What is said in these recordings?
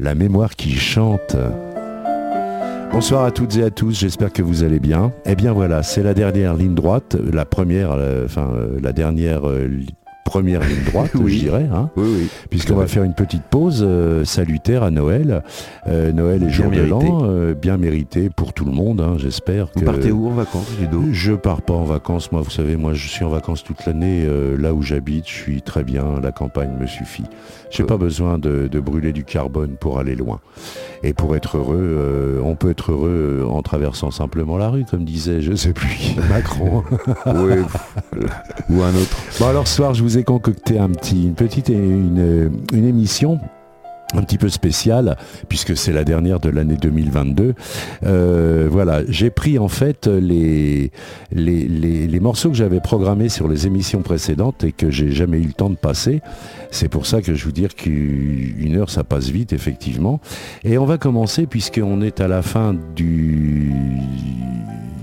la mémoire qui chante. Bonsoir à toutes et à tous, j'espère que vous allez bien. Eh bien voilà, c'est la dernière ligne droite, la première, euh, enfin euh, la dernière euh, première ligne droite, je dirais, hein, puisqu'on va faire une petite pause euh, salutaire à Noël. Euh, Noël est jour de l'an, euh, bien mérité pour tout le monde, hein, j'espère. Vous partez où en vacances, Ludo? Je pars pas en vacances, moi, vous savez, moi je suis en vacances toute l'année, là où j'habite, je suis très bien, la campagne me suffit. J'ai pas besoin de, brûler du carbone pour aller loin. Et pour être heureux, on peut être heureux en traversant simplement la rue, comme disait, je sais plus, Macron. ou un autre. Bon alors ce soir, je vous ai concocté un petit, une petite une, une émission un petit peu spéciale puisque c'est la dernière de l'année 2022. Euh, voilà, j'ai pris en fait les, les, les, morceaux que j'avais programmés sur les émissions précédentes et que j'ai jamais eu le temps de passer. C'est pour ça que je vous dire qu'une heure ça passe vite effectivement. Et on va commencer puisqu'on est à la fin du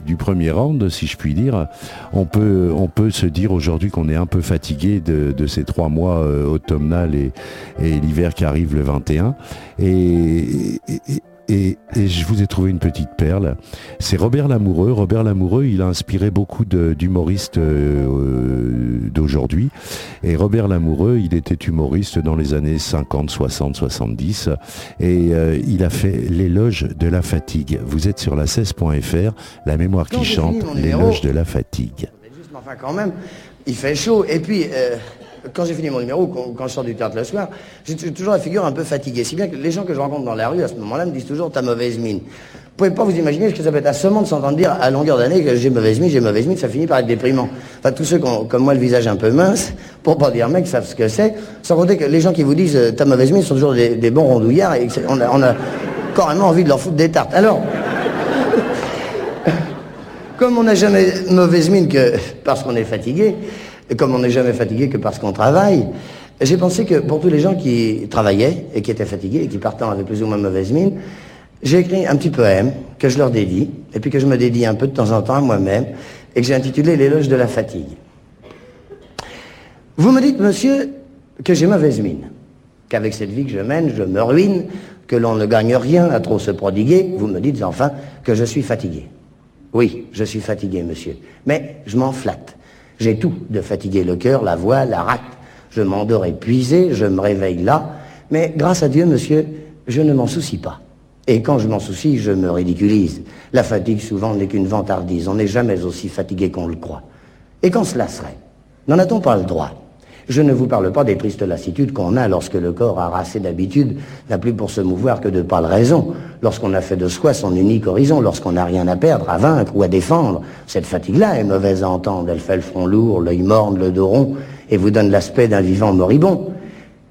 du premier round, si je puis dire, on peut, on peut se dire aujourd'hui qu'on est un peu fatigué de, ces trois mois euh, et, l'hiver qui arrive le 21. et, et, je vous ai trouvé une petite perle. C'est Robert Lamoureux. Robert Lamoureux, il a inspiré beaucoup d'humoristes euh, d'aujourd'hui. Et Robert Lamoureux, il était humoriste dans les années 50, 60, 70. Et euh, il a fait l'éloge de la fatigue. Vous êtes sur la 16.fr, la mémoire qui chante, l'éloge de la fatigue. Juste, enfin quand même, il fait chaud. Et puis... Euh, quand j'ai fini mon numéro, quand, je sors du théâtre le soir, j'ai toujours la figure un peu fatiguée. Si bien que les gens que je rencontre dans la rue à ce moment-là me disent toujours ta mauvaise mine. Vous pouvez pas vous imaginer ce que ça peut être assommant de s'entendre dire à longueur d'année que j'ai mauvaise mine, j'ai mauvaise mine, ça finit par être déprimant. Enfin, tous ceux qui ont, comme moi, le visage un peu mince, pour pas dire mec, savent ce que c'est. Sans compter que les gens qui vous disent ta mauvaise mine sont toujours des, bons rondouillards et on a carrément envie de leur foutre des tartes. Alors, comme on n'a jamais mauvaise mine que parce qu'on est fatigué, et comme on n'est jamais fatigué que parce qu'on travaille, j'ai pensé que pour tous les gens qui travaillaient et qui étaient fatigués et qui partant avec plus ou moins mauvaise mine, j'ai écrit un petit poème que je leur dédie, et puis que je me dédie un peu de temps en temps à moi-même, et que j'ai intitulé L'éloge de la fatigue. Vous me dites, monsieur, que j'ai mauvaise mine, qu'avec cette vie que je mène, je me ruine, que l'on ne gagne rien à trop se prodiguer. Vous me dites enfin que je suis fatigué. Oui, je suis fatigué, monsieur, mais je m'en flatte. J'ai tout de fatiguer le cœur, la voix, la rate. Je m'endors épuisé, je me réveille là. Mais grâce à Dieu, monsieur, je ne m'en soucie pas. Et quand je m'en soucie, je me ridiculise. La fatigue, souvent, n'est qu'une vantardise. On n'est jamais aussi fatigué qu'on le croit. Et quand cela serait N'en a-t-on pas le droit? Je ne vous parle pas des tristes lassitudes qu'on a lorsque le corps harassé d'habitude n'a plus pour se mouvoir que de pâles raisons, lorsqu'on a fait de soi son unique horizon, lorsqu'on n'a rien à perdre, à vaincre ou à défendre. Cette fatigue-là est mauvaise à entendre, elle fait le front lourd, l'œil morne, le dos rond, et vous donne l'aspect d'un vivant moribond.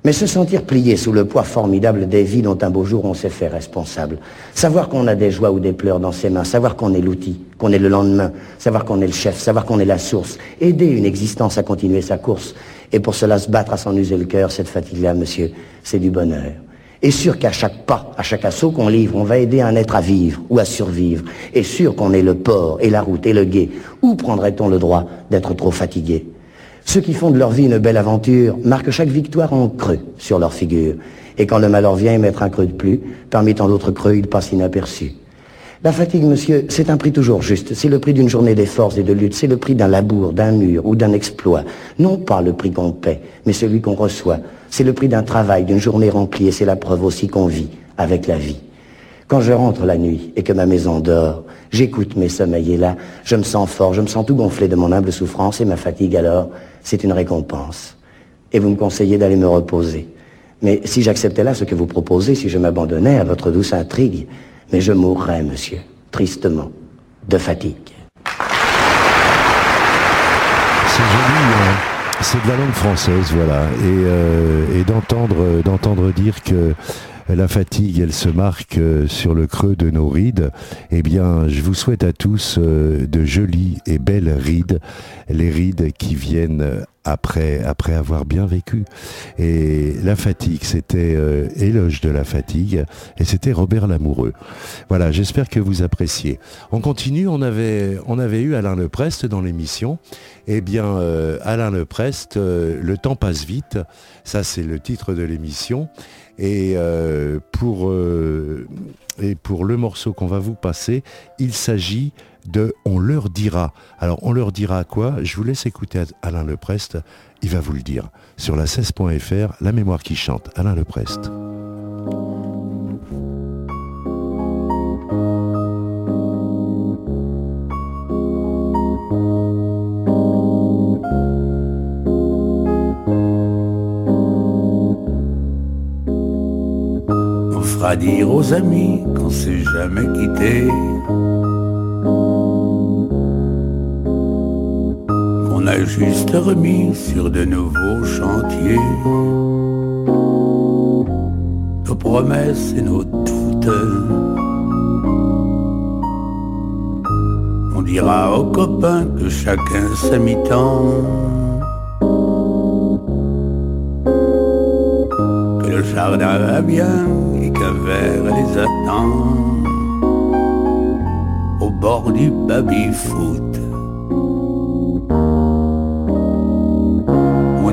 Mais se sentir plié sous le poids formidable des vies dont un beau jour on s'est fait responsable. Savoir qu'on a des joies ou des pleurs dans ses mains, savoir qu'on est l'outil, qu'on est le lendemain, savoir qu'on est le chef, savoir qu'on est la source, aider une existence à continuer sa course, et pour cela se battre à s'en user le cœur, cette fatigue-là, monsieur, c'est du bonheur. Et sûr qu'à chaque pas, à chaque assaut qu'on livre, on va aider un être à vivre ou à survivre. Et sûr qu'on est le port et la route et le guet. Où prendrait-on le droit d'être trop fatigué? Ceux qui font de leur vie une belle aventure marquent chaque victoire en creux sur leur figure. Et quand le malheur vient mettre un creux de plus, parmi tant d'autres creux, il passe inaperçu. La fatigue, monsieur, c'est un prix toujours juste. C'est le prix d'une journée d'efforts et de lutte. C'est le prix d'un labour, d'un mur ou d'un exploit. Non pas le prix qu'on paie, mais celui qu'on reçoit. C'est le prix d'un travail, d'une journée remplie, et c'est la preuve aussi qu'on vit avec la vie. Quand je rentre la nuit et que ma maison dort, j'écoute mes sommeils et là, je me sens fort, je me sens tout gonflé de mon humble souffrance et ma fatigue alors, c'est une récompense. Et vous me conseillez d'aller me reposer. Mais si j'acceptais là ce que vous proposez, si je m'abandonnais à votre douce intrigue, mais je mourrai, monsieur, tristement, de fatigue. C'est joli, hein. c'est de la langue française, voilà, et, euh, d'entendre, d'entendre dire que la fatigue, elle se marque euh, sur le creux de nos rides. Eh bien, je vous souhaite à tous euh, de jolies et belles rides, les rides qui viennent après, avoir bien vécu. Et la fatigue, c'était euh, éloge de la fatigue, et c'était Robert Lamoureux. Voilà, j'espère que vous appréciez. On continue, on avait, eu Alain Leprest dans l'émission. Eh bien, Alain Leprest, le temps passe vite, ça c'est le titre de l'émission. Et pour, et pour le morceau qu'on va vous passer, il s'agit de On leur dira. Alors on leur dira quoi? Je vous laisse écouter Alain Leprest, il va vous le dire. Sur la 16.fr, la mémoire qui chante, Alain Leprest. Dire aux amis qu'on s'est jamais quitté on a juste remis sur de nouveaux chantiers nos promesses et nos doutes. On dira aux copains que chacun sa mi-temps. Que le jardin va bien verre les attend au bord du baby-foot.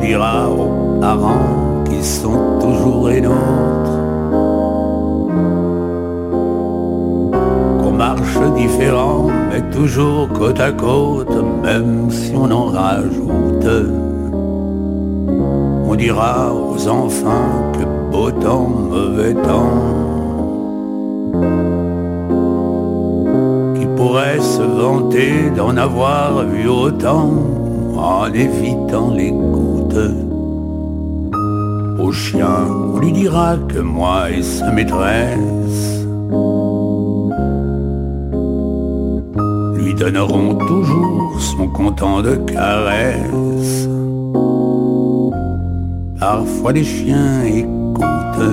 dira aux parents qui sont toujours les nôtres qu'on marche différent mais toujours côte à côte même si on en rajoute on dira aux enfants que beau temps, mauvais temps qui pourrait se vanter d'en avoir vu autant en évitant les gouttes. Au chien, on lui dira que moi et sa maîtresse lui donneront toujours son content de caresses. Parfois les chiens écoutent.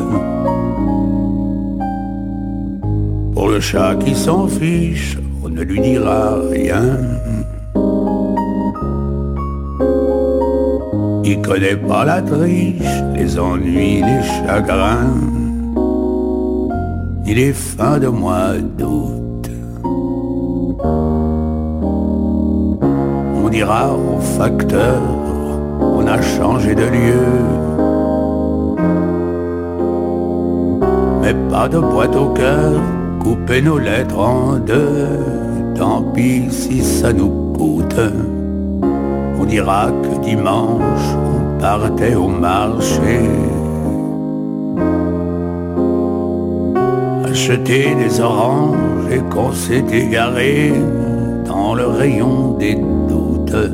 Pour le chat qui s'en fiche, on ne lui dira rien. Il connaît pas la triche, les ennuis, les chagrins, ni les fins de mois d'août. On dira au facteur, on a changé de lieu. Pas de boîte au cœur, couper nos lettres en deux, tant pis si ça nous coûte. On dira que dimanche on partait au marché. Acheter des oranges et qu'on s'est égaré dans le rayon des doutes.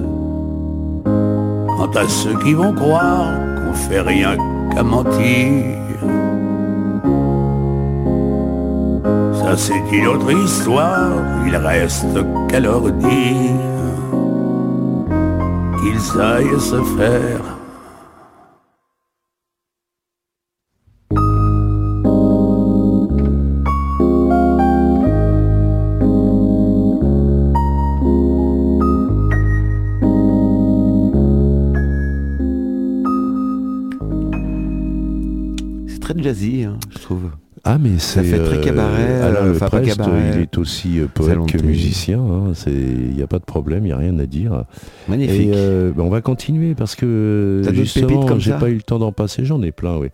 Quant à ceux qui vont croire qu'on fait rien qu'à mentir, c'est une autre histoire, il reste qu'à leur dire qu'ils aillent se faire. C'est très jazzy, hein, je trouve. Ah mais c'est fait très cabaret, Alain euh, pas Leprest, cabaret. il est aussi euh, poète que musicien. hein, il n'y a pas de problème, il n'y a rien à dire. Magnifique. Et euh, ben, on va continuer parce que justement, j'ai ça pas eu le temps d'en passer. J'en ai plein, oui.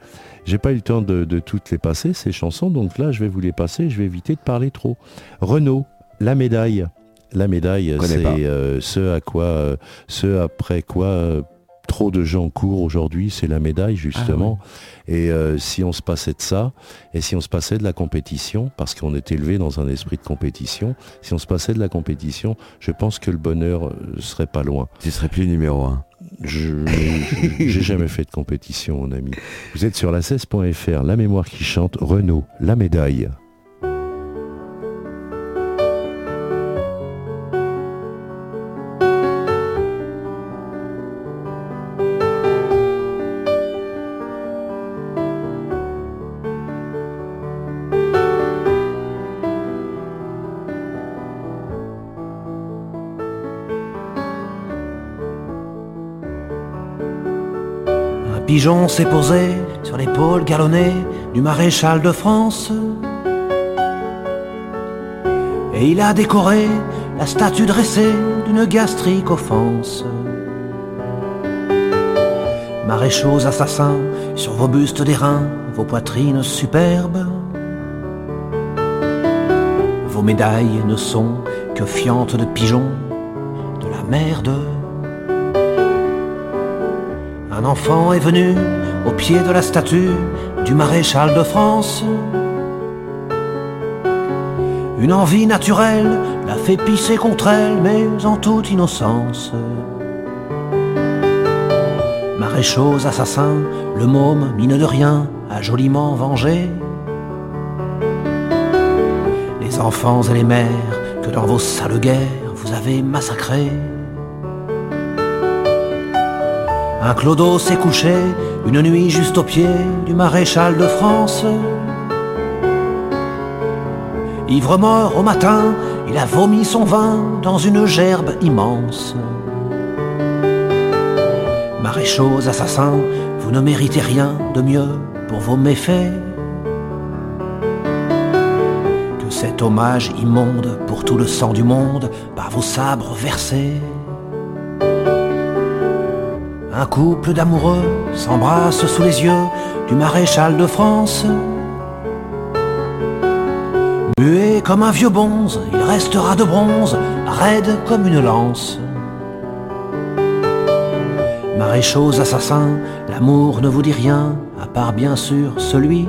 J'ai pas eu le temps de, de toutes les passer ces chansons, donc là je vais vous les passer. Je vais éviter de parler trop. Renaud, la médaille. La médaille, c'est euh, ce à quoi, euh, ce après quoi euh, trop de gens courent aujourd'hui, c'est la médaille justement. Et euh, si on se passait de ça, et si on se passait de la compétition, parce qu'on est élevé dans un esprit de compétition, si on se passait de la compétition, je pense que le bonheur euh, serait pas loin. Tu serais plus numéro un. Je j'ai jamais fait de compétition, mon ami. Vous êtes sur la 16.fr, la mémoire qui chante, Renault, la médaille. Pigeon s'est posé sur l'épaule galonnée du maréchal de France. Et il a décoré la statue dressée d'une gastrique offense. Maréchaux assassins sur vos bustes d'airain, vos poitrines superbes. Vos médailles ne sont que fientes de pigeons, de la merde. Un enfant est venu au pied de la statue du maréchal de France. Une envie naturelle l'a fait pisser contre elle, mais en toute innocence. Maréchaux assassins, le môme, mine de rien, a joliment vengé. Les enfants et les mères que dans vos sales guerres vous avez massacrés. Un clodo s'est couché une nuit juste au pied du maréchal de France. Ivre mort au matin, il a vomi son vin dans une gerbe immense. Maréchaux assassins, vous ne méritez rien de mieux pour vos méfaits que cet hommage immonde pour tout le sang du monde par vos sabres versés. Un couple d'amoureux s'embrasse sous les yeux du maréchal de France. Muet comme un vieux bonze, il restera de bronze, raide comme une lance. Maréchaux assassins, l'amour ne vous dit rien, à part bien sûr celui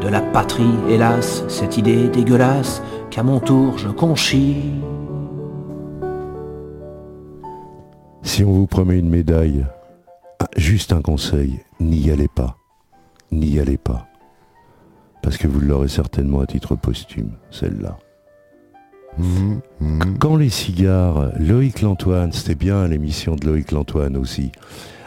de la patrie, hélas, cette idée dégueulasse qu'à mon tour je conchis. Si on vous promet une médaille, juste un conseil, n'y allez pas. N'y allez pas. Parce que vous l'aurez certainement à titre posthume, celle-là. Mhm, mhm. Quand les cigares, Loïc Lantoine, c'était bien l'émission de Loïc Lantoine aussi.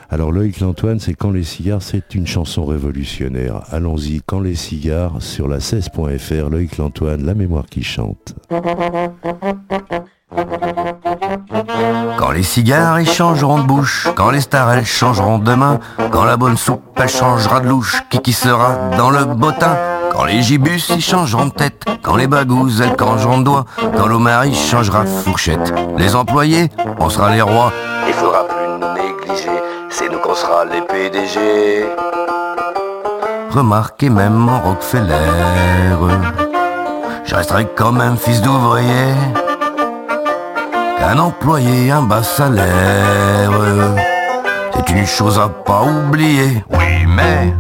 Alors Loïc Lantoine, c'est Quand les cigares, c'est une chanson révolutionnaire. Allons-y, Quand les cigares, sur la 16.fr, Loïc Lantoine, la mémoire qui chante. Quand les cigares ils changeront de bouche, quand les stars elles changeront de main, quand la bonne soupe elle changera de louche, qui qui sera dans le bottin? Quand les gibus ils changeront de tête, quand les bagouzes elles changeront de doigt, quand l'Omar il changera de fourchette. Les employés, on sera les rois, il faudra plus nous négliger, c'est nous qu'on sera les PDG. Remarquez même en Rockefeller, je resterai quand même fils d'ouvrier qu'un employé un bas salaire. C'est une chose à pas oublier. Oui, mais.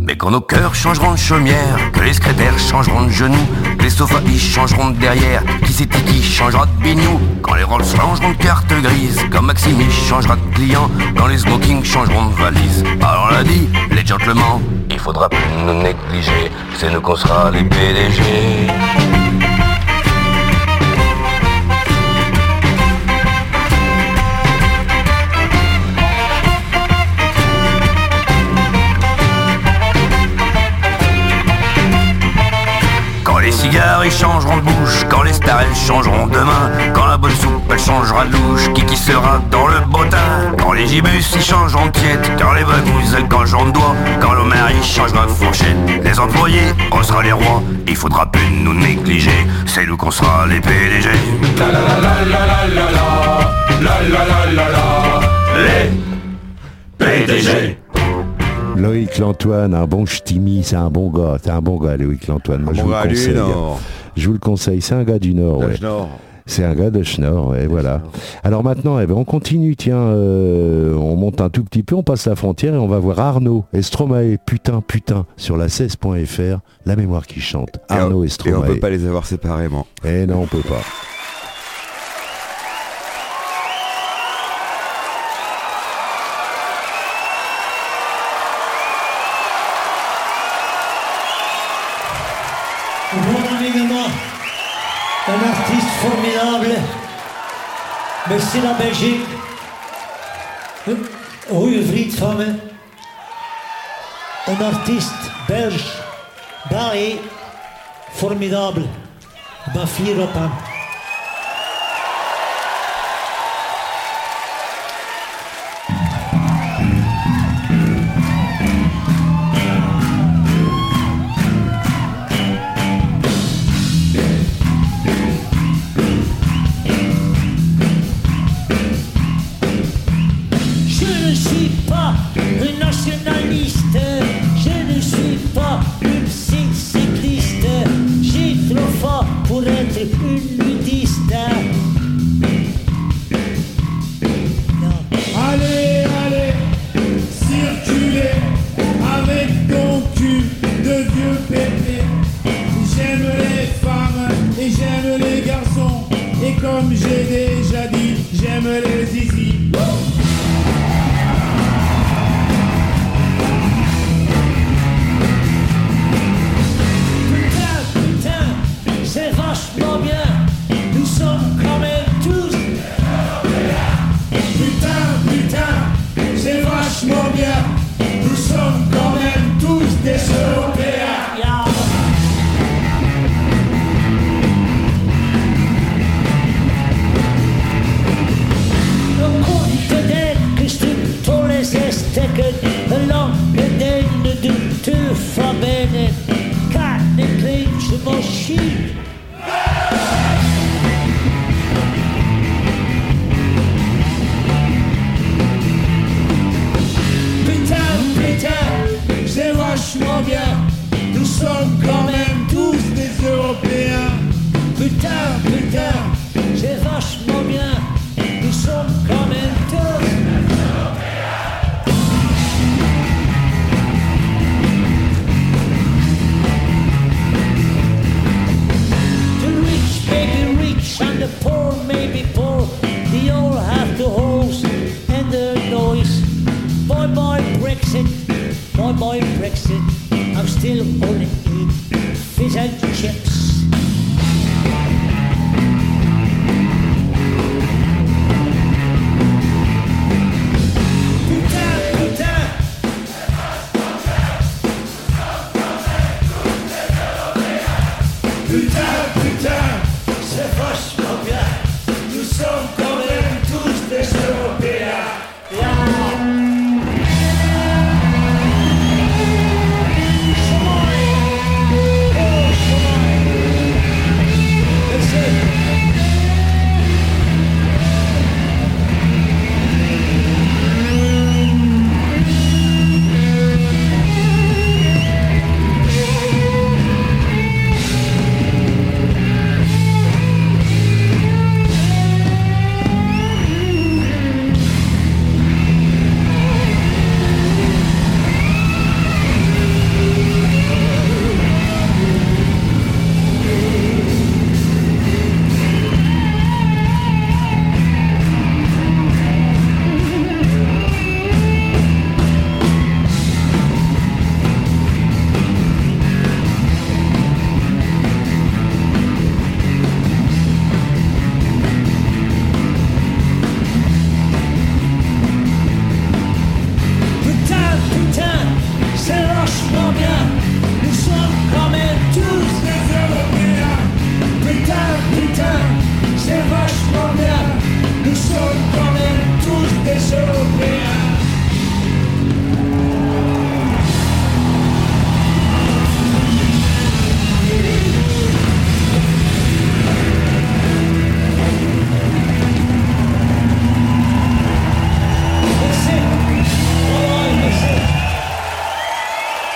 Mais quand nos cœurs changeront de chaumière, que les secrétaires changeront de genoux, que les sofas changeront de derrière, qui c'est qui changera de bignou, quand les Rolls changeront de carte grise, quand Maxime y changera de client, quand les smokings changeront de valise. Alors l'a dit, les gentlemen, il faudra plus nous négliger, c'est nous qu'on sera les PDG. Changeront de bouche, quand les stars elles changeront de main, quand la bonne soupe elle changera de louche, qui qui sera dans le bottin, quand les gibus ils changeront de tiède, quand les bagouzes elles changeront de doigt, quand l'Homer il changera de fourchette, les employés on sera les rois, il faudra plus nous négliger, c'est nous qu'on sera les PDG. Les PDG. Loïc Lantoine, un bon ch'timi, c'est un bon gars, c'est un bon gars Loïc Lantoine. Moi je vous Bon le gars. Je vous le conseille, c'est un gars du Nord. ouais. Nord. C'est un gars de Schnorr, ouais, voilà. Alors maintenant, eh ben, on continue, tiens, euh, on monte un tout petit peu, on passe la frontière et on va voir Arnaud et Stromae, putain, putain, sur la 16.fr, la mémoire qui chante. Et on- Arnaud et Et on Stromae. peut pas les avoir séparément. Eh non, on peut pas. C'est la Belgique. Een goede vriend van me. Een artiest Belge, Baé, formidable. Ik ben fier op hem.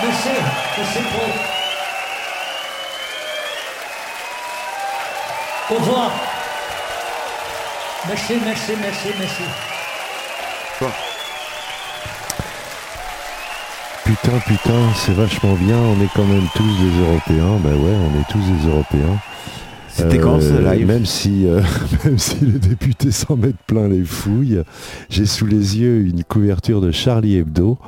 Merci. Merci pour. Au revoir. Merci, merci, merci, merci. Putain, putain, c'est vachement bien. On est quand même tous des Européens. Ben ouais, on est tous des Européens. C'était quand ce Euh, live? Même si, euh, même si les députés s'en mettent plein les fouilles, j'ai sous les yeux une couverture de Charlie Hebdo.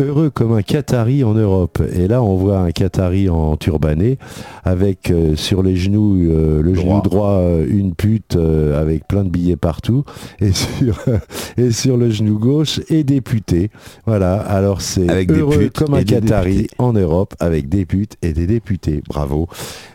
Heureux comme un Qatari en Europe. Et là, on voit un Qatari en turbané avec euh, sur les genoux, euh, le genou droit, euh, une pute avec plein de billets partout. Et sur, et sur le genou gauche, et député. Voilà. Alors c'est des heureux putes comme un des Qatari en Europe avec des putes et des députés. Bravo.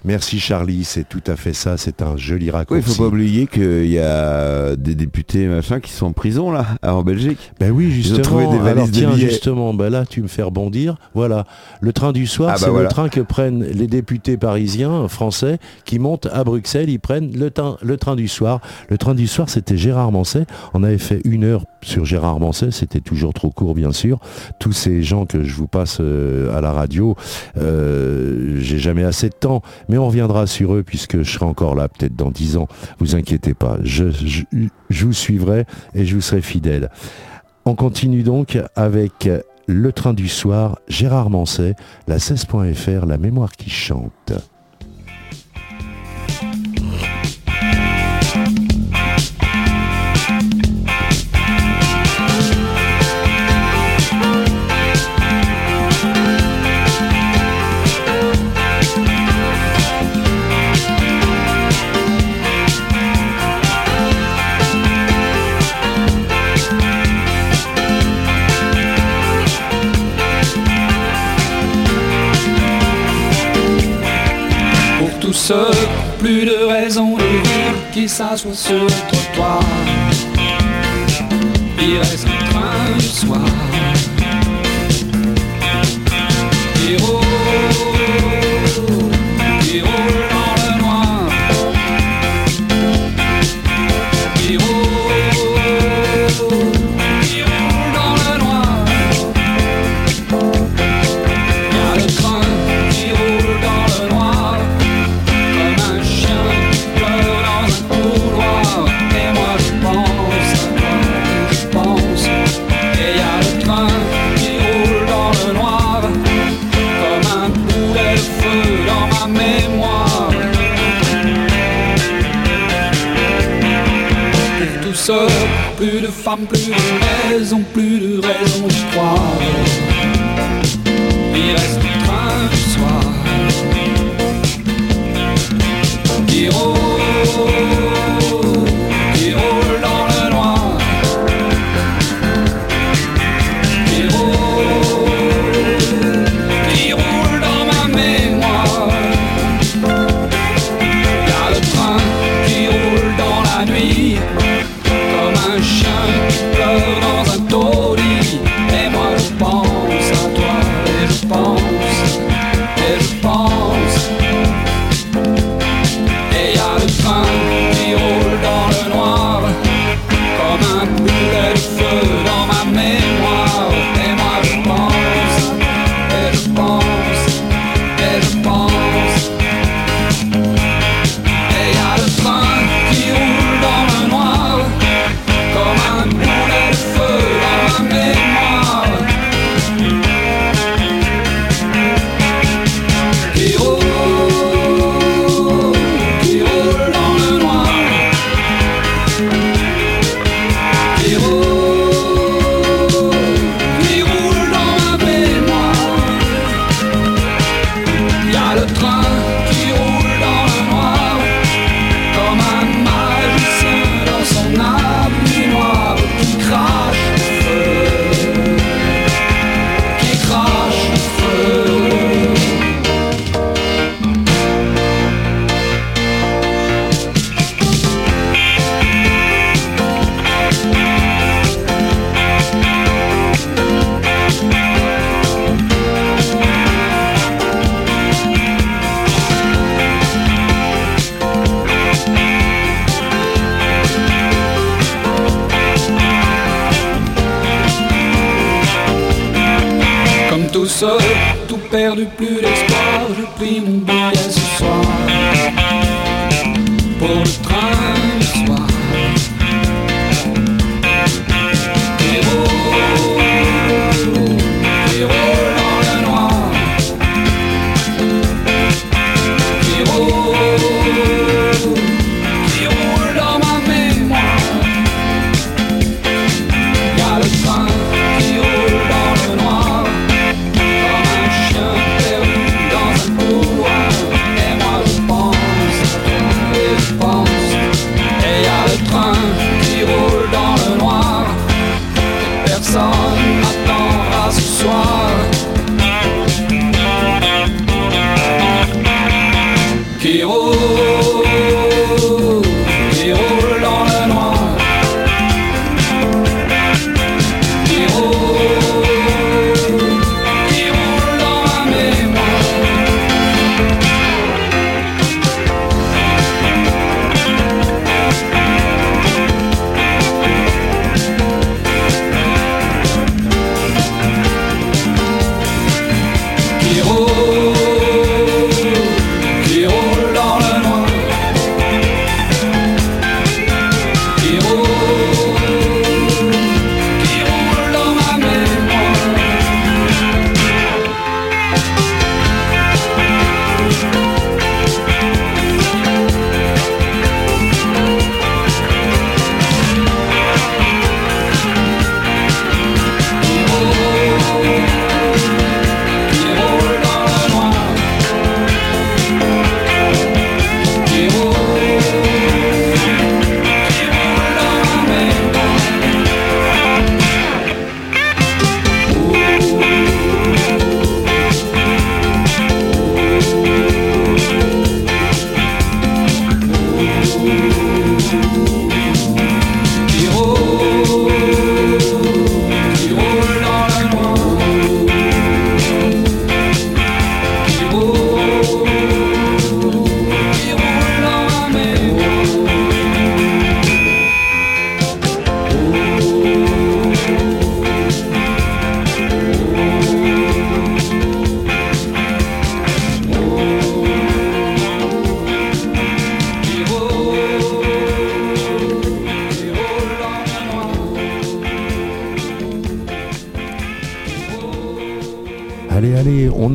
Merci Charlie, c'est tout à fait ça. C'est un joli Oui, raccourci. il faut pas oublier qu'il y a des députés machin qui sont en prison là, en Belgique. Ben oui, ont justement. trouvé des valises Alors, de tiens, billets. justement, ben là, tu me fais rebondir. Voilà, le train du soir, Ah bah c'est voilà. le train que prennent les députés parisiens, français, qui montent à Bruxelles. Ils prennent le, train- le train du soir. Le train du soir, c'était Gérard Manset. On avait fait une heure sur Gérard Manset. C'était toujours trop court, bien sûr. Tous ces gens que je vous passe euh, à la radio, euh, j'ai jamais assez de temps. Mais on reviendra sur eux puisque je serai encore là, peut-être dans dix ans. Vous inquiétez pas. Je, je, je vous suivrai et je vous serai fidèle. On continue donc avec Le Train du Soir, Gérard Manset, la 16.fr, la mémoire qui chante. plus de raison de rire qui s'assoit sur le trottoir. Il reste un train du soir. Héros, héros. femme, plus de raison, plus de raison d'y croire. Il reste le train du soir. more. One.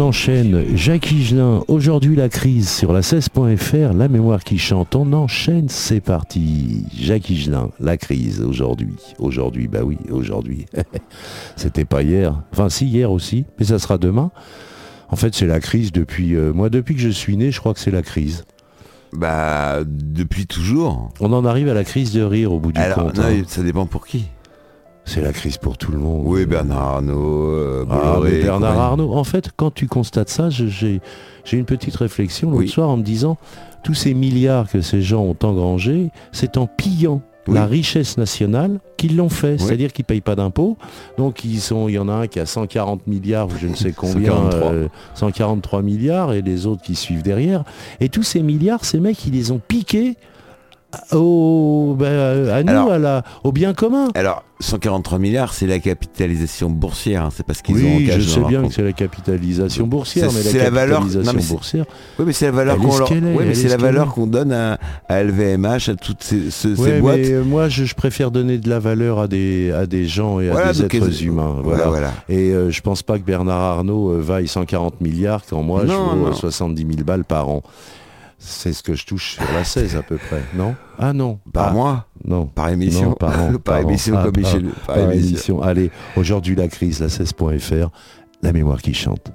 On enchaîne. Jacques Higelin, aujourd'hui la crise sur la 16.fr, la mémoire qui chante. On enchaîne, c'est parti. Jacques Higelin, la crise aujourd'hui. Aujourd'hui, bah oui, aujourd'hui. C'était pas hier. Enfin, si, hier aussi, mais ça sera demain. En fait, c'est la crise depuis. euh, moi, depuis que je suis né, je crois que c'est la crise. Bah, depuis toujours. On en arrive à la crise de rire au bout du Alors, compte. non, hein. ça dépend pour qui. C'est la crise pour tout le monde. Oui, Bernard Arnault, euh, Ah, Bolloré, Bernard. Arnault, en fait, quand tu constates ça, j'ai j'ai une petite réflexion l'autre Oui. soir en me disant, tous ces milliards que ces gens ont engrangés, c'est en pillant Oui. la richesse nationale qu'ils l'ont fait. Oui. C'est-à-dire qu'ils ne payent pas d'impôts. Donc ils sont, il y en a un qui a 140 milliards, ou je ne sais combien, 143. euh, 143 milliards, et les autres qui suivent derrière. Et tous ces milliards, ces mecs, ils les ont piqués au, ben, à nous, Alors- à la, au bien commun. Alors, 143 milliards, c'est la capitalisation boursière. hein, C'est parce qu'ils ont en Oui, je sais bien que c'est la capitalisation boursière, C'est- mais la la valeur- capitalisation boursière, Oui, mais c'est la valeur qu'on leur... mais c'est la valeur qu'on donne à, à LVMH, à toutes ces, ce- ces Ouais, boîtes. mais euh, moi, je, je préfère donner de la valeur à des, à des gens et à Voilà, des êtres euh, humains. voilà. Et euh, je pense pas que Bernard Arnault euh, vaille 140 milliards quand moi je Non, euh, non. 70 000 balles par an. C'est ce que je touche sur la 16 à peu près, non? Ah non. Par Ah, mois, Non. par émission. Non, par an, par, par émission Ah, comme par- Michel. Par, Par émission. émission. Allez, aujourd'hui la crise, la 16.fr, la mémoire qui chante.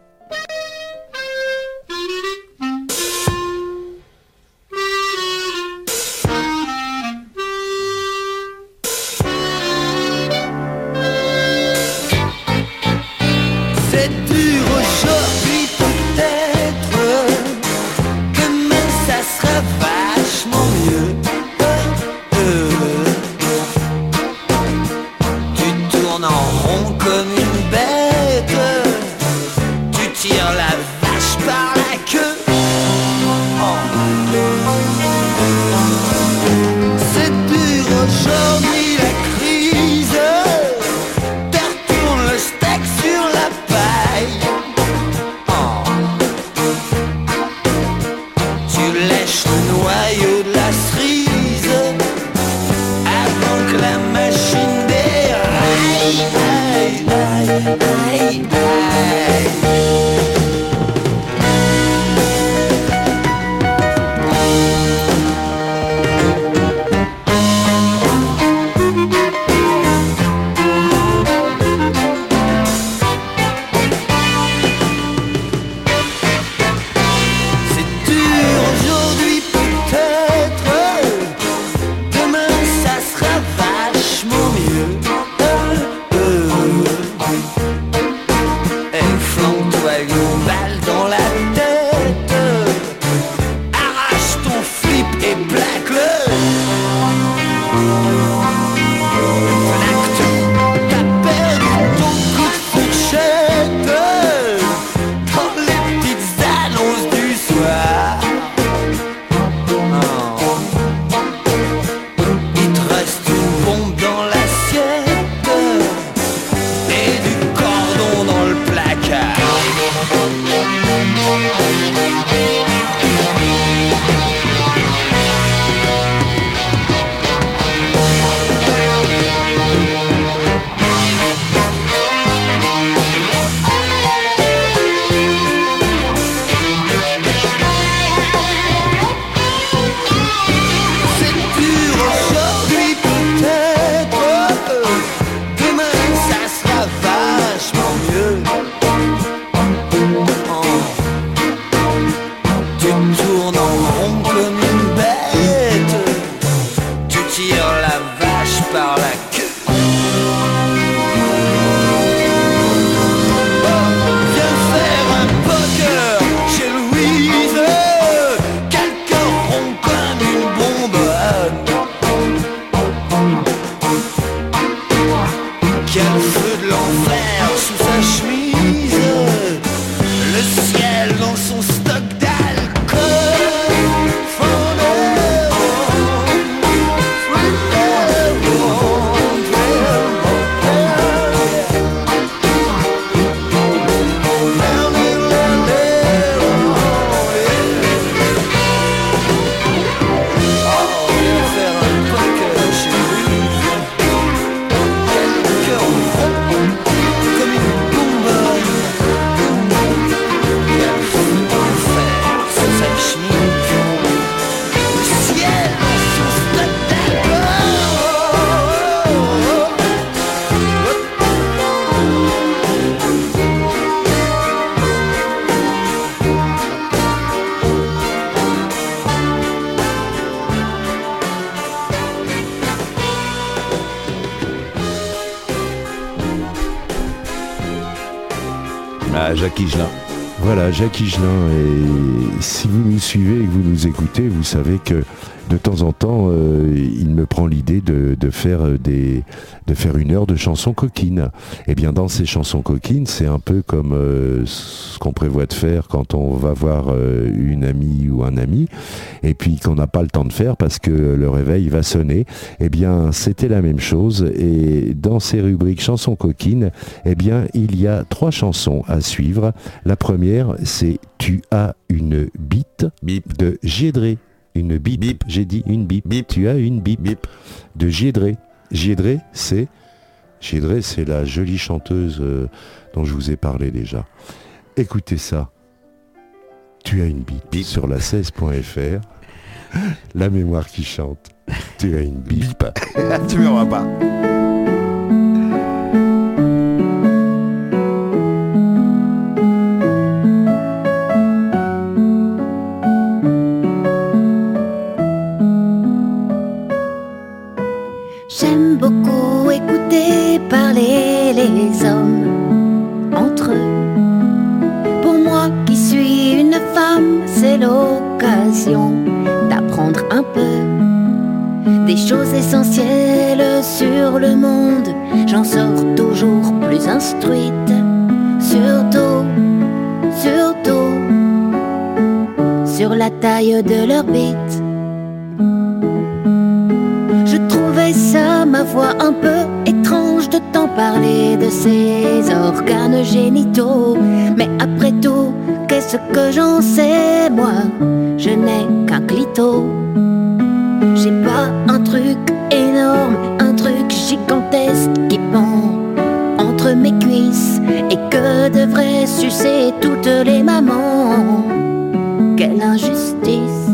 Bah, Jacques Higelin. Voilà, Jacques Higelin. Et si vous nous suivez et que vous nous écoutez, vous savez que de temps en temps, euh, il me prend l'idée de, de faire euh, des, de faire une heure de chansons coquines. Et bien, dans ces chansons coquines, c'est un peu comme euh, ce qu'on prévoit de faire quand on va voir euh, une amie ou un ami, et puis qu'on n'a pas le temps de faire parce que le réveil va sonner. Eh bien, c'était la même chose. Et dans ces rubriques chansons coquines, eh bien, il y a trois chansons à suivre. La première, c'est Tu as une bite Bip. de Giedré. Une bip. Bip. J'ai dit une bip. Bip. Tu as une bip. Bip. De Giedré. Giedré, c'est Giedré, c'est la jolie chanteuse euh, dont je vous ai parlé déjà. Écoutez ça. Tu as une bip, Bip. sur la 16.fr. La mémoire qui chante. Tu as une bip. Bip. tu me vois pas. Écouter parler les hommes entre eux. Pour moi qui suis une femme, c'est l'occasion d'apprendre un peu des choses essentielles sur le monde. J'en sors toujours plus instruite, surtout, surtout sur la taille de leur bite. Ça, ma voix, un peu étrange de t'en parler de ces organes génitaux. Mais après tout, qu'est-ce que j'en sais, moi? Je n'ai qu'un clito. J'ai pas un truc énorme, un truc gigantesque qui pend entre mes cuisses et que devraient sucer toutes les mamans. Quelle injustice!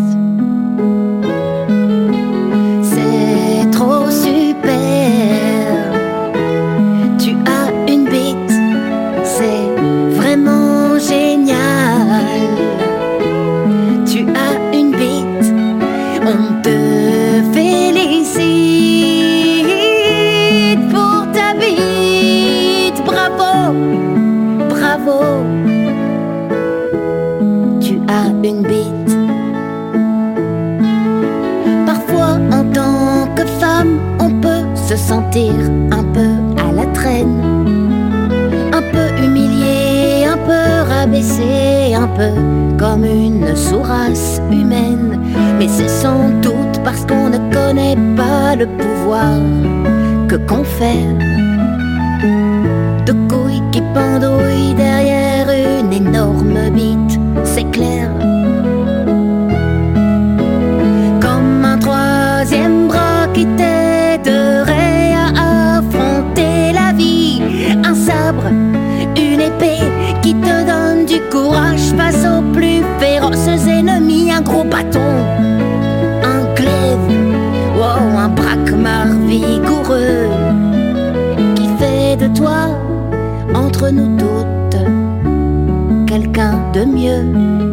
Un peu à la traîne, un peu humilié, un peu rabaissé, un peu comme une sous-race humaine. Mais c'est sans doute parce qu'on ne connaît pas le pouvoir que confère de couilles qui pendouillent derrière une énorme bite, qui te donne du courage face aux plus féroces ennemis. Un gros bâton, un glaive, wow, un braquemar vigoureux qui fait de toi, entre nous toutes, quelqu'un de mieux.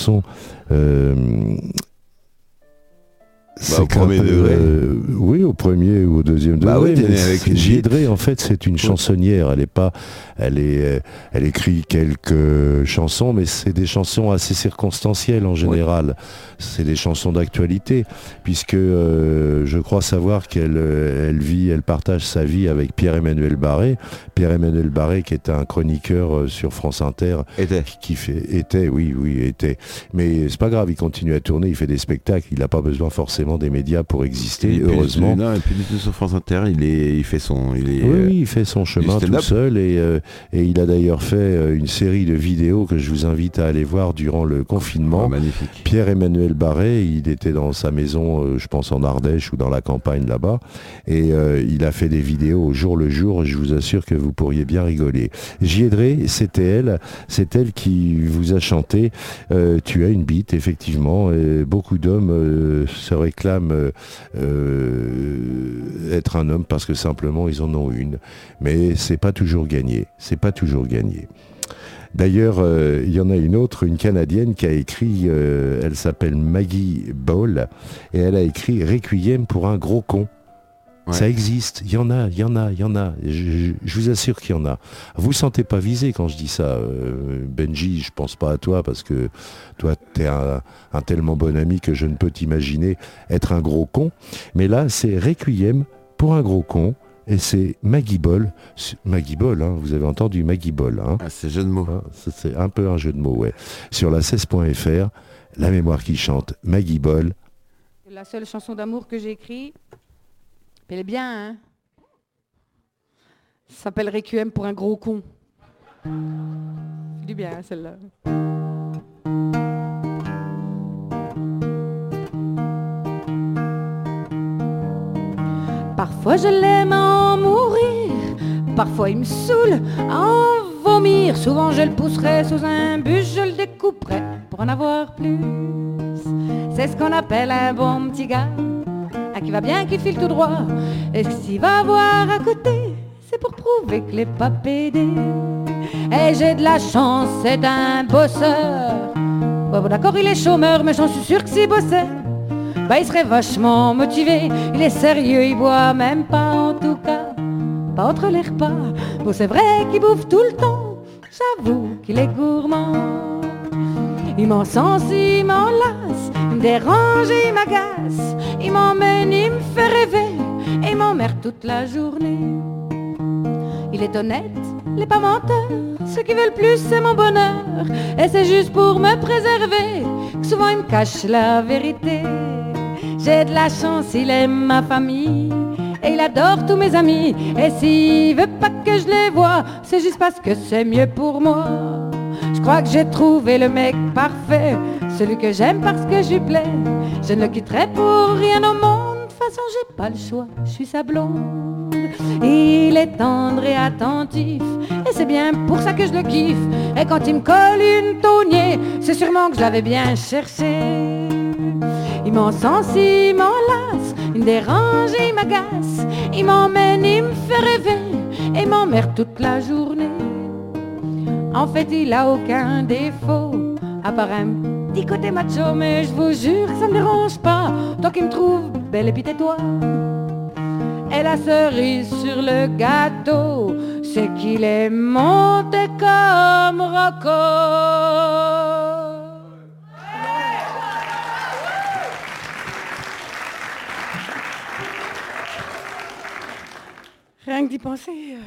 Chanson. euh, au qu'un premier peu, degré. euh, oui, au premier ou au deuxième Bah degré. oui, mais né avec Giedré, en fait, c'est une chansonnière. Elle est pas, elle est, euh, elle écrit quelques chansons, mais c'est des chansons assez circonstancielles en général. C'est des chansons d'actualité, puisque euh, je crois savoir qu'elle, euh, elle vit, elle partage sa vie avec Pierre-Emmanuel Barré. Pierre-Emmanuel Barré, qui est un chroniqueur sur France Inter, Était. qui fait était oui oui était mais c'est pas grave il continue à tourner il fait des spectacles il n'a pas besoin forcément des médias pour exister plus- heureusement Non, et puis du tout sur France Inter, il, est, il fait son. Il est, oui, oui, il fait son chemin tout seul et, euh, et il a d'ailleurs fait euh, une série de vidéos que je vous invite à aller voir durant le confinement. oh, magnifique. Pierre-Emmanuel Barré, il était dans sa maison, euh, je pense en Ardèche ou dans la campagne là-bas, et euh, il a fait des vidéos au jour le jour, je vous assure que vous pourriez bien rigoler. Giedré, c'était elle, c'est elle qui vous a chanté. Tu as une bite, effectivement, et beaucoup d'hommes se réclament être un homme parce que simplement ils en ont une, mais c'est pas toujours gagné, c'est pas toujours gagné. D'ailleurs, euh, il y en a une autre, une Canadienne, qui a écrit, euh, elle s'appelle Maggie Ball, et elle a écrit Requiem pour un gros con. Ouais. Ça existe, il y en a, il y en a, il y en a. Je, je- je vous assure qu'il y en a. Vous sentez pas visé quand je dis ça, euh, Benji. Je pense pas à toi parce que toi, t'es un, un tellement bon ami que je ne peux t'imaginer être un gros con. Mais là, c'est Requiem pour un gros con. Et c'est Maggie Ball. Maggie Ball, hein, vous avez entendu Maggie Ball. Hein, Ah, c'est jeu de mots. Ça, c'est un peu un jeu de mots, ouais. Sur la 16.fr, la mémoire qui chante, Maggie Ball. La seule chanson d'amour que j'ai écrite. Elle est bien, hein Ça s'appelle Requiem pour un gros con. C'est du bien, hein, celle-là. Parfois je l'aime à en mourir, parfois il me saoule à en vomir. Souvent je le pousserai sous un bus, je le découperai pour en avoir plus. C'est ce qu'on appelle un bon petit gars, un qui va bien, qui file tout droit. Et s'il va voir à côté, c'est pour prouver que les pas pédé. Et j'ai de la chance, c'est un bosseur. Ouais, bon, d'accord, il est chômeur, mais j'en suis sûr que s'il bossait, bah, il serait vachement motivé. Il est sérieux, il boit même pas en tout cas, pas entre les repas. Bon, c'est vrai qu'il bouffe tout le temps, j'avoue qu'il est gourmand. Il m'encense, il m'enlace, il me dérange il m'agace. Il m'emmène, il me fait rêver et m'emmerde toute la journée. Il est honnête, il est pas menteur. Ce qui veut le plus, c'est mon bonheur. Et c'est juste pour me préserver que souvent il me cache la vérité. J'ai de la chance, il aime ma famille. Et il adore tous mes amis. Et s'il veut pas que je les vois, c'est juste parce que c'est mieux pour moi. Je crois que j'ai trouvé le mec parfait, celui que j'aime parce que je lui plais. Je ne le quitterai pour rien au monde. De toute façon, j'ai pas le choix, je suis sa blonde. Il est tendre et attentif, et c'est bien pour ça que je le kiffe. Et quand il me colle une taugnée, c'est sûrement que je l'avais bien cherché. Il m'encense, il m'enlace, il me dérange et il m'agace. Il m'emmène, il me fait rêver, et m'emmerde toute la journée. En fait, il a aucun défaut, à part un petit côté macho, mais je vous jure que ça me dérange pas, tant qu'il me trouve belle et tais-toi. Et la cerise sur le gâteau, c'est qu'il est monté comme Rocco. Rien que d'y penser, euh,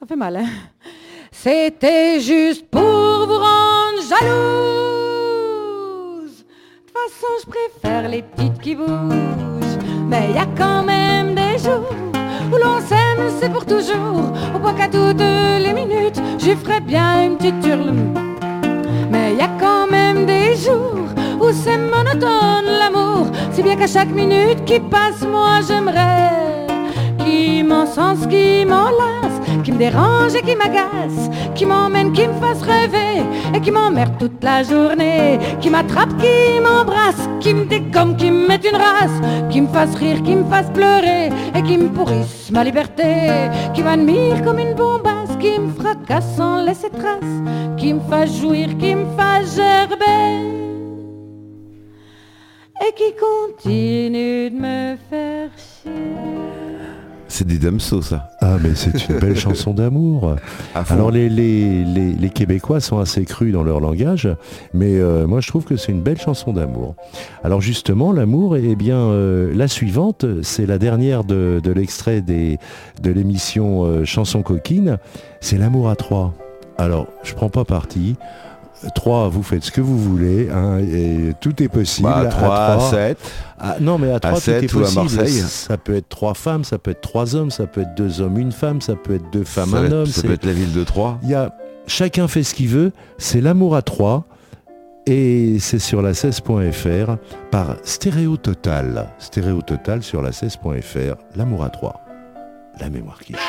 ça fait mal, hein C'était juste pour vous rendre jalouse. De toute façon, je préfère les petites qui bougent. Mais il y a quand même des jours où l'on s'aime, c'est pour toujours. Au point qu'à toutes les minutes, je ferais bien une petite hurle. Mais il y a quand même des jours où c'est monotone l'amour. Si bien qu'à chaque minute qui passe, moi j'aimerais qui m'encense, qui m'enlace, qui me dérange et qui m'agace, qui m'emmène, qui me fasse rêver et qui m'emmerde toute la journée, qui m'attrape, qui m'embrasse, qui me dégomme, qui me mette une race, qui me fasse rire, qui me fasse pleurer et qui me pourrisse ma liberté, qui m'admire comme une bombasse, qui me fracasse sans laisser trace, qui me fasse jouir, qui me fasse gerber, et qui continue de me faire chier. C'est des damsos, ça. Ah mais c'est une belle chanson d'amour. Alors les, les, les- les Québécois sont assez crus dans leur langage, mais euh, moi je trouve que c'est une belle chanson d'amour. Alors justement, l'amour, eh bien euh, la suivante, c'est la dernière de, de l'extrait des- de l'émission euh, Chanson coquine, c'est l'amour à trois. Alors je prends pas parti. Trois, vous faites ce que vous voulez, hein, et tout est possible. Bah, À 3 à trois. 7. Ah, non, mais à trois, tout sept est ou à possible. Marseille. Ça peut être trois femmes, ça peut être trois hommes, ça peut être deux hommes, une femme, ça peut être deux femmes, Ça, un va- homme. ça peut être la ville de Troyes. il y a, chacun fait ce qu'il veut, c'est l'amour à trois, et c'est sur la 16.fr par Stéréo Total. Stéréo Total sur la 16.fr, l'amour à trois. La mémoire qui chante.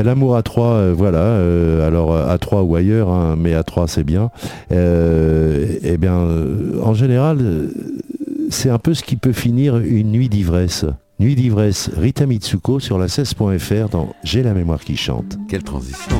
Ben l'amour à trois, euh, voilà. euh, alors euh, à trois ou ailleurs, hein, mais à trois c'est bien. Euh, eh bien, euh, en général, euh, c'est un peu ce qui peut finir une nuit d'ivresse. Nuit d'ivresse, Rita Mitsuko sur la 16.fr dans J'ai la mémoire qui chante. Quelle transition.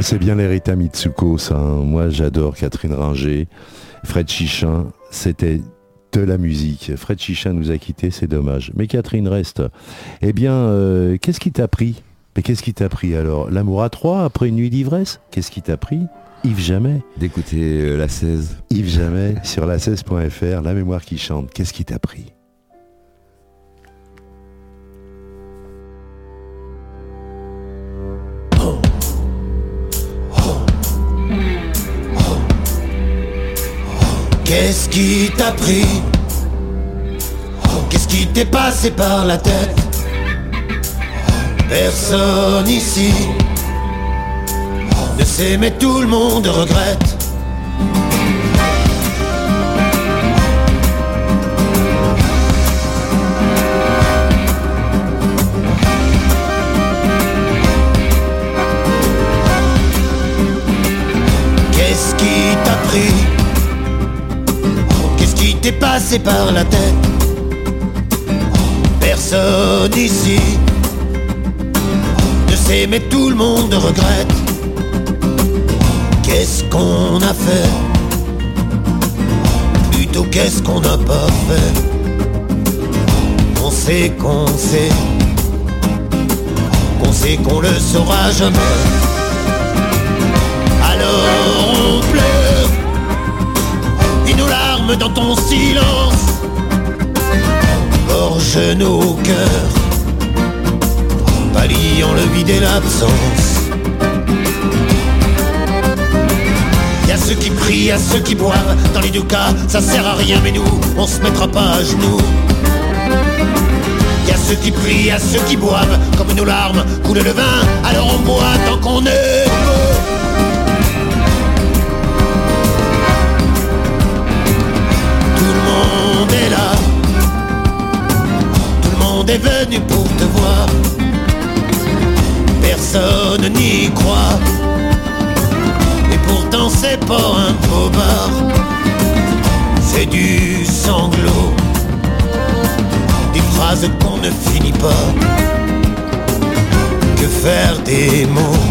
Ah, c'est bien l'Erita Mitsuko, ça. hein. Moi, j'adore Catherine Ringer. Fred Chichin, c'était de la musique. Fred Chichin nous a quittés, c'est dommage. Mais Catherine reste. Eh bien, euh, qu'est-ce qui t'a pris? Mais qu'est-ce qui t'a pris alors? L'amour à trois après une nuit d'ivresse? Qu'est-ce qui t'a pris? Yves Jamais. D'écouter euh, la 16. Yves Jamais sur la 16.fr, la mémoire qui chante. Qu'est-ce qui t'a pris? Qu'est-ce qui t'a pris Qu'est-ce qui t'est passé par la tête Personne ici ne sait mais tout le monde regrette. T'est passé par la tête Personne ici ne sait mais tout le monde regrette. Qu'est-ce qu'on a fait? Plutôt qu'est-ce qu'on n'a pas fait? On sait qu'on sait Qu'on sait qu'on le saura jamais. Alors on pleure dans ton silence Gorge nos cœurs Balayant le vide et l'absence Y'a ceux qui prient, y'a ceux qui boivent. Dans les deux cas, ça sert à rien, mais nous, on se mettra pas à genoux. Y'a ceux qui prient, y'a ceux qui boivent. Comme nos larmes coule le vin, alors on boit tant qu'on est. monde est là. Tout le monde est venu pour te voir. Personne n'y croit. Et pourtant c'est pas un beau bar C'est du sanglot Des phrases qu'on ne finit pas Que faire des mots?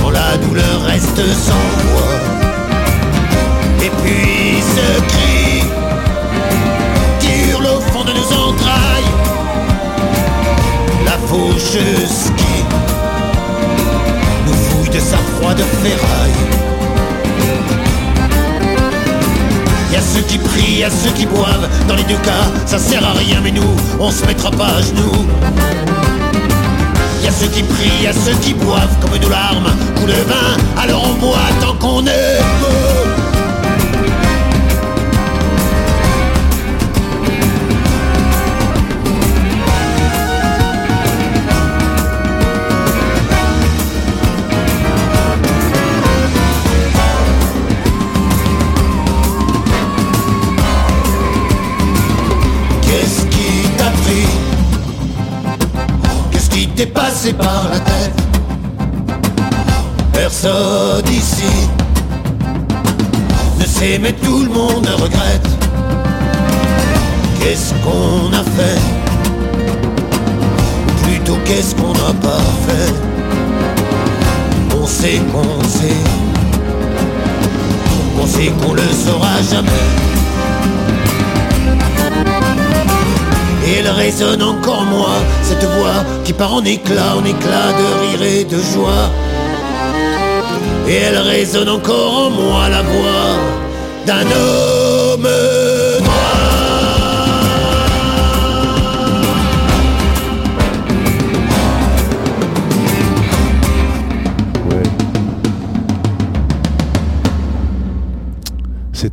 Quand la douleur reste sans voix Et puis ce cri La faucheuse qui nous fouille de sa froide ferraille. Y a ceux qui prient, y a ceux qui boivent. Dans les deux cas, ça sert à rien, mais nous, on se mettra pas à genoux. Y a ceux qui prient, y a ceux qui boivent. Comme nos larmes coule le vin, alors on boit tant qu'on est beau. Passé par la tête. Personne ici ne sait mais tout le monde regrette. Qu'est-ce qu'on a fait? Ou plutôt qu'est-ce qu'on n'a pas fait? On sait qu'on sait. On sait qu'on le saura jamais Et elle résonne encore en moi, cette voix qui part en éclat, en éclat de rire et de joie. Et elle résonne encore en moi, la voix d'un homme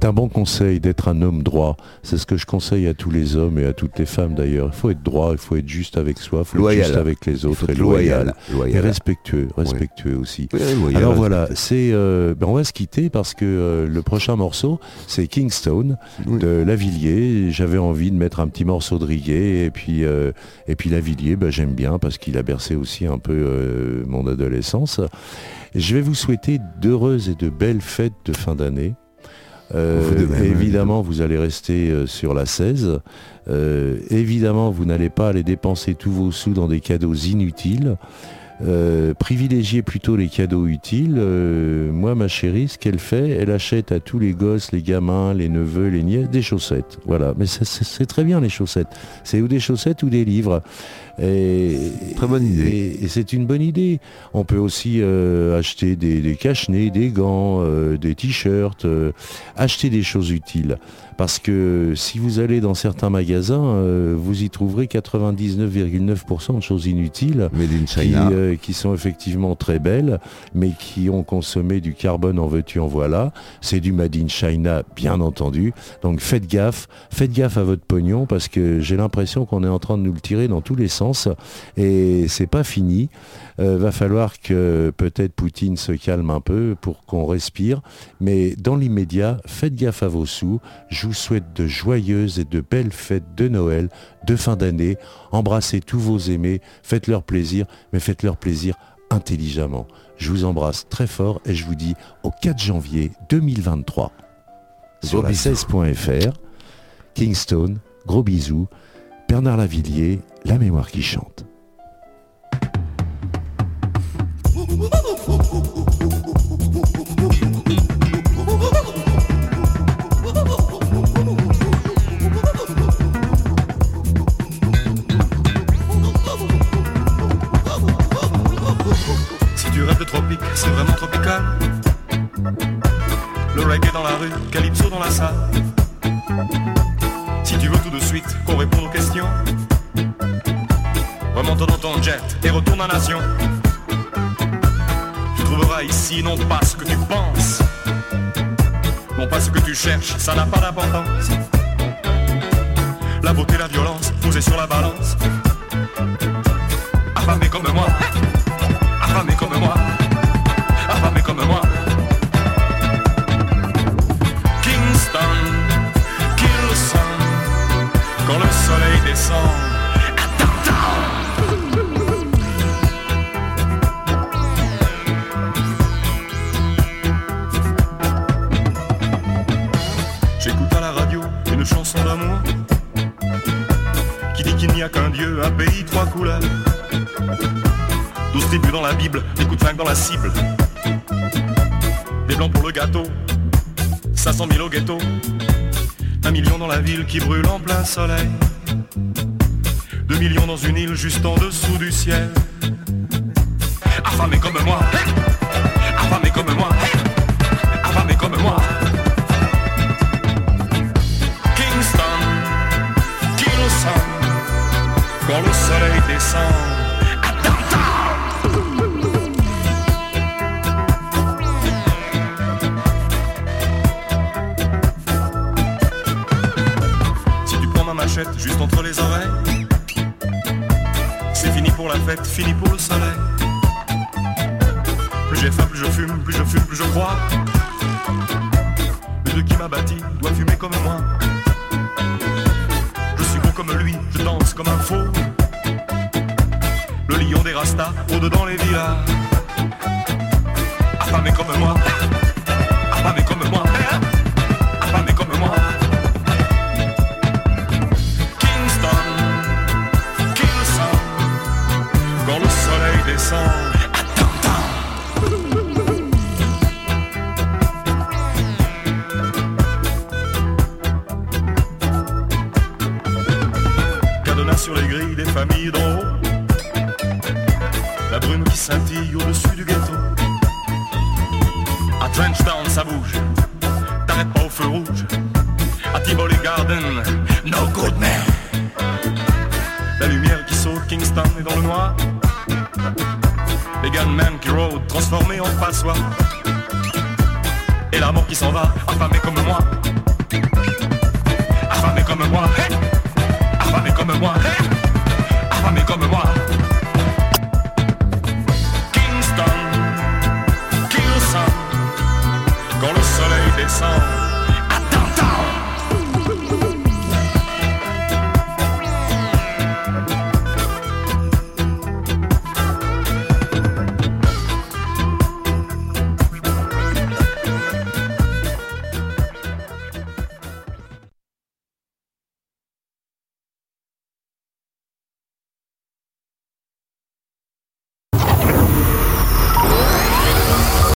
un bon conseil d'être un homme droit. C'est ce que je conseille à tous les hommes et à toutes les femmes d'ailleurs. Il faut être droit, il faut être juste avec soi, il faut Loyal. être juste avec les autres et être loyal. Et respectueux, respectueux aussi. Oui, Alors voilà, c'est euh, ben on va se quitter parce que euh, le prochain morceau c'est Kingstone de Lavillier. J'avais envie de mettre un petit morceau de reggae et puis euh, et puis Lavillier, ben, j'aime bien parce qu'il a bercé aussi un peu mon adolescence. Je vais vous souhaiter d'heureuses et de belles fêtes de fin d'année. Euh, Vous même, évidemment, vous allez rester euh, sur la 16. Euh, évidemment, vous n'allez pas aller dépenser tous vos sous dans des cadeaux inutiles. euh, privilégiez plutôt les cadeaux utiles. Moi, ma chérie, ce qu'elle fait, elle achète à tous les gosses, les gamins, les neveux, les nièces, des chaussettes. Voilà, mais c'est très bien les chaussettes. C'est ou des chaussettes ou des livres. Et, Très bonne idée. Et, et c'est une bonne idée. On peut aussi euh, acheter des, des cache-nez, des gants, euh, des t-shirts, euh, acheter des choses utiles. Parce que si vous allez dans certains magasins, vous y trouverez 99,9% de choses inutiles Made in qui, qui sont effectivement très belles, mais qui ont consommé du carbone en veux-tu en voilà. C'est du Made in China, bien entendu. Donc faites gaffe, faites gaffe à votre pognon parce que j'ai l'impression qu'on est en train de nous le tirer dans tous les sens et c'est pas fini. Euh, va falloir que peut-être Poutine se calme un peu pour qu'on respire, mais dans l'immédiat, faites gaffe à vos sous. Je vous souhaite de joyeuses et de belles fêtes de Noël, de fin d'année. Embrassez tous vos aimés, faites-leur plaisir, mais faites-leur plaisir intelligemment. Je vous embrasse très fort et je vous dis au 4 janvier 2023 sur la 16.fr, Kingston, gros bisous, Bernard Lavillier, la mémoire qui chante. Soleil. Deux millions dans une île juste en dessous du ciel. Les oreilles, c'est fini pour la fête, fini pour le soleil. Plus j'ai faim, plus je fume, plus je fume, plus je crois. Le qui m'a bâti doit fumer comme moi. Je suis beau comme lui, je danse comme un faux. Le lion des rastas, au-dedans les villas. Affamé comme moi, affamé comme moi, soleil